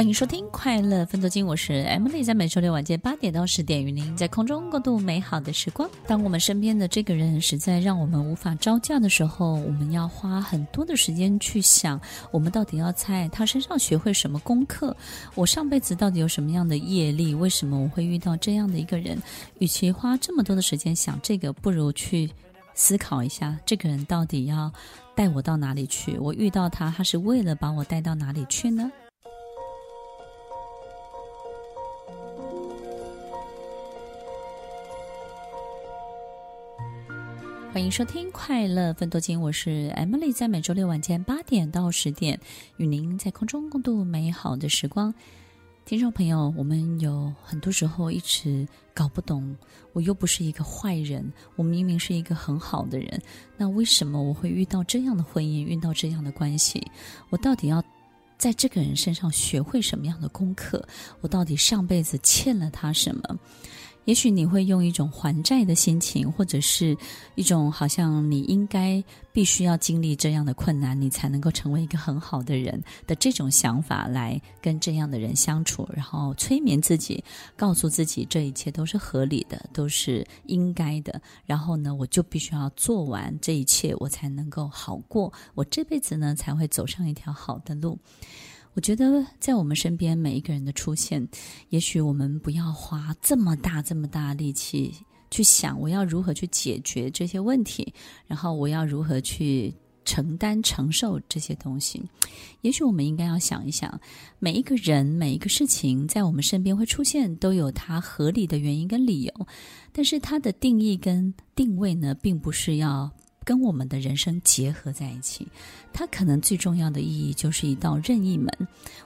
欢迎收听《快乐分多金》，我是 Emily，在每周六晚间八点到十点，与您在空中共度美好的时光。当我们身边的这个人实在让我们无法招架的时候，我们要花很多的时间去想，我们到底要在他身上学会什么功课？我上辈子到底有什么样的业力？为什么我会遇到这样的一个人？与其花这么多的时间想这个，不如去思考一下，这个人到底要带我到哪里去？我遇到他，他是为了把我带到哪里去呢？欢迎收听《快乐分多金》，我是 Emily，在每周六晚间八点到十点，与您在空中共度美好的时光。听众朋友，我们有很多时候一直搞不懂，我又不是一个坏人，我明明是一个很好的人，那为什么我会遇到这样的婚姻，遇到这样的关系？我到底要在这个人身上学会什么样的功课？我到底上辈子欠了他什么？也许你会用一种还债的心情，或者是一种好像你应该必须要经历这样的困难，你才能够成为一个很好的人的这种想法来跟这样的人相处，然后催眠自己，告诉自己这一切都是合理的，都是应该的。然后呢，我就必须要做完这一切，我才能够好过，我这辈子呢才会走上一条好的路。我觉得在我们身边每一个人的出现，也许我们不要花这么大这么大力气去想我要如何去解决这些问题，然后我要如何去承担承受这些东西。也许我们应该要想一想，每一个人每一个事情在我们身边会出现，都有它合理的原因跟理由，但是它的定义跟定位呢，并不是要。跟我们的人生结合在一起，它可能最重要的意义就是一道任意门。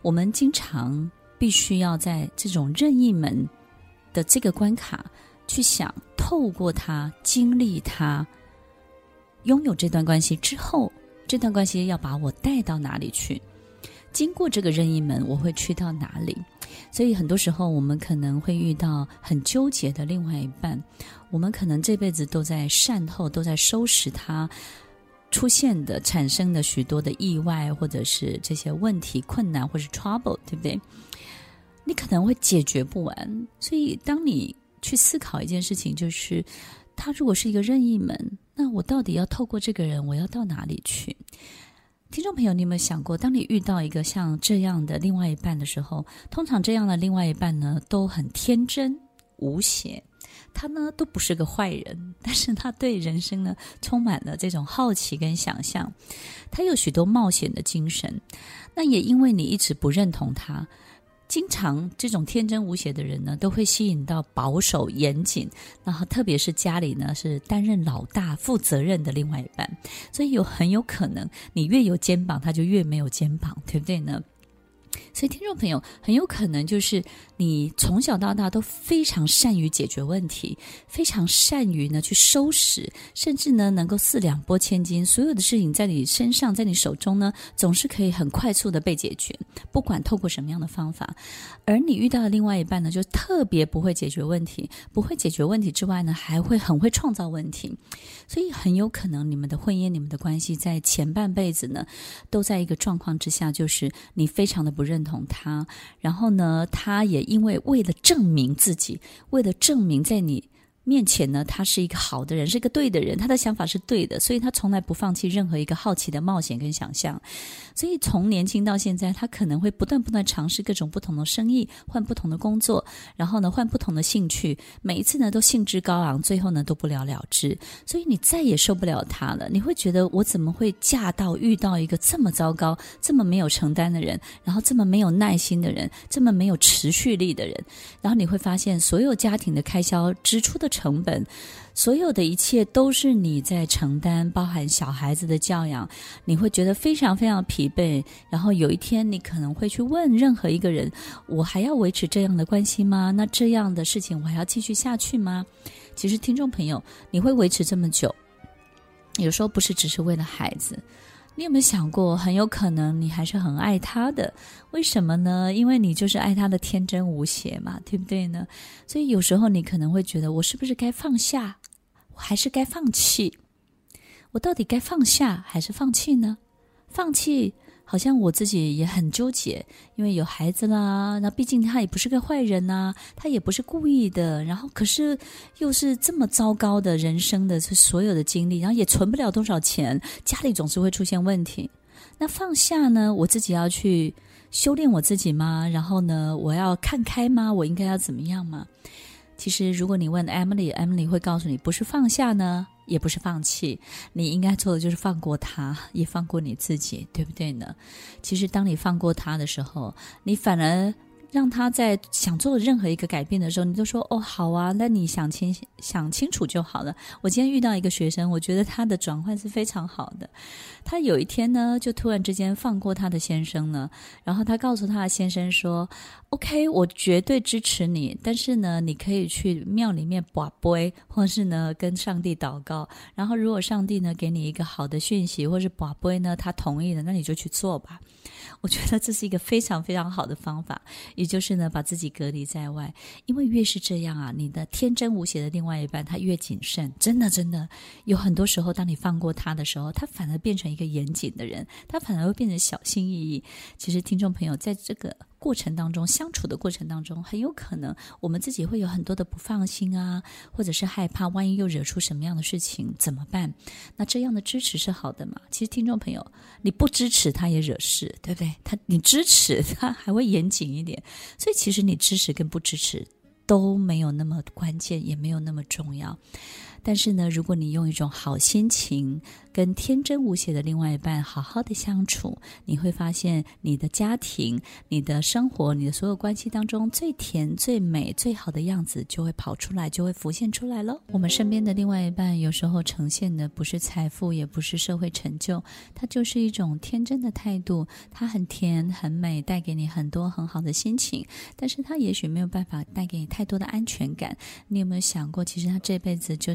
我们经常必须要在这种任意门的这个关卡去想，透过它经历它，拥有这段关系之后，这段关系要把我带到哪里去？经过这个任意门，我会去到哪里？所以很多时候，我们可能会遇到很纠结的另外一半。我们可能这辈子都在善后，都在收拾他出现的、产生的许多的意外，或者是这些问题、困难，或是 trouble，对不对？你可能会解决不完。所以，当你去思考一件事情，就是他如果是一个任意门，那我到底要透过这个人，我要到哪里去？听众朋友，你有没有想过，当你遇到一个像这样的另外一半的时候，通常这样的另外一半呢，都很天真无邪，他呢都不是个坏人，但是他对人生呢充满了这种好奇跟想象，他有许多冒险的精神，那也因为你一直不认同他。经常这种天真无邪的人呢，都会吸引到保守严谨，然后特别是家里呢是担任老大、负责任的另外一半，所以有很有可能你越有肩膀，他就越没有肩膀，对不对呢？所以，听众朋友，很有可能就是你从小到大都非常善于解决问题，非常善于呢去收拾，甚至呢能够四两拨千斤，所有的事情在你身上，在你手中呢，总是可以很快速的被解决，不管透过什么样的方法。而你遇到的另外一半呢，就特别不会解决问题，不会解决问题之外呢，还会很会创造问题。所以，很有可能你们的婚姻、你们的关系，在前半辈子呢，都在一个状况之下，就是你非常的不不。认同他，然后呢，他也因为为了证明自己，为了证明在你面前呢，他是一个好的人，是一个对的人，他的想法是对的，所以他从来不放弃任何一个好奇的冒险跟想象。所以从年轻到现在，他可能会不断不断尝试各种不同的生意，换不同的工作，然后呢，换不同的兴趣，每一次呢都兴致高昂，最后呢都不了了之。所以你再也受不了他了，你会觉得我怎么会嫁到遇到一个这么糟糕、这么没有承担的人，然后这么没有耐心的人，这么没有持续力的人，然后你会发现所有家庭的开销支出的。成本，所有的一切都是你在承担，包含小孩子的教养，你会觉得非常非常疲惫。然后有一天，你可能会去问任何一个人：“我还要维持这样的关系吗？那这样的事情我还要继续下去吗？”其实，听众朋友，你会维持这么久，有时候不是只是为了孩子。你有没有想过，很有可能你还是很爱他的？为什么呢？因为你就是爱他的天真无邪嘛，对不对呢？所以有时候你可能会觉得，我是不是该放下，我还是该放弃？我到底该放下还是放弃呢？放弃好像我自己也很纠结，因为有孩子啦，那毕竟他也不是个坏人呐、他也不是故意的，然后可是又是这么糟糕的人生的所有的经历，然后也存不了多少钱，家里总是会出现问题。那放下呢？我自己要去修炼我自己吗？然后呢，我要看开吗？我应该要怎么样吗？其实，如果你问 Emily，Emily 会告诉你，不是放下呢，也不是放弃，你应该做的就是放过他，也放过你自己，对不对呢？其实，当你放过他的时候，你反而。让他在想做任何一个改变的时候，你就说哦，好啊，那你想清想清楚就好了。我今天遇到一个学生，我觉得他的转换是非常好的。他有一天呢，就突然之间放过他的先生呢，然后他告诉他的先生说：“OK，我绝对支持你，但是呢，你可以去庙里面把杯，或是呢跟上帝祷告。然后如果上帝呢给你一个好的讯息，或是把杯呢他同意了，那你就去做吧。”我觉得这是一个非常非常好的方法，也就是呢，把自己隔离在外。因为越是这样啊，你的天真无邪的另外一半他越谨慎。真的，真的有很多时候，当你放过他的时候，他反而变成一个严谨的人，他反而会变成小心翼翼。其实，听众朋友，在这个。过程当中，相处的过程当中，很有可能我们自己会有很多的不放心啊，或者是害怕，万一又惹出什么样的事情怎么办？那这样的支持是好的嘛？其实听众朋友，你不支持他也惹事，对不对？他你支持他还会严谨一点，所以其实你支持跟不支持都没有那么关键，也没有那么重要。但是呢，如果你用一种好心情跟天真无邪的另外一半好好的相处，你会发现你的家庭、你的生活、你的所有关系当中最甜、最美、最好的样子就会跑出来，就会浮现出来了。我们身边的另外一半有时候呈现的不是财富，也不是社会成就，它就是一种天真的态度。它很甜、很美，带给你很多很好的心情，但是它也许没有办法带给你太多的安全感。你有没有想过，其实他这辈子就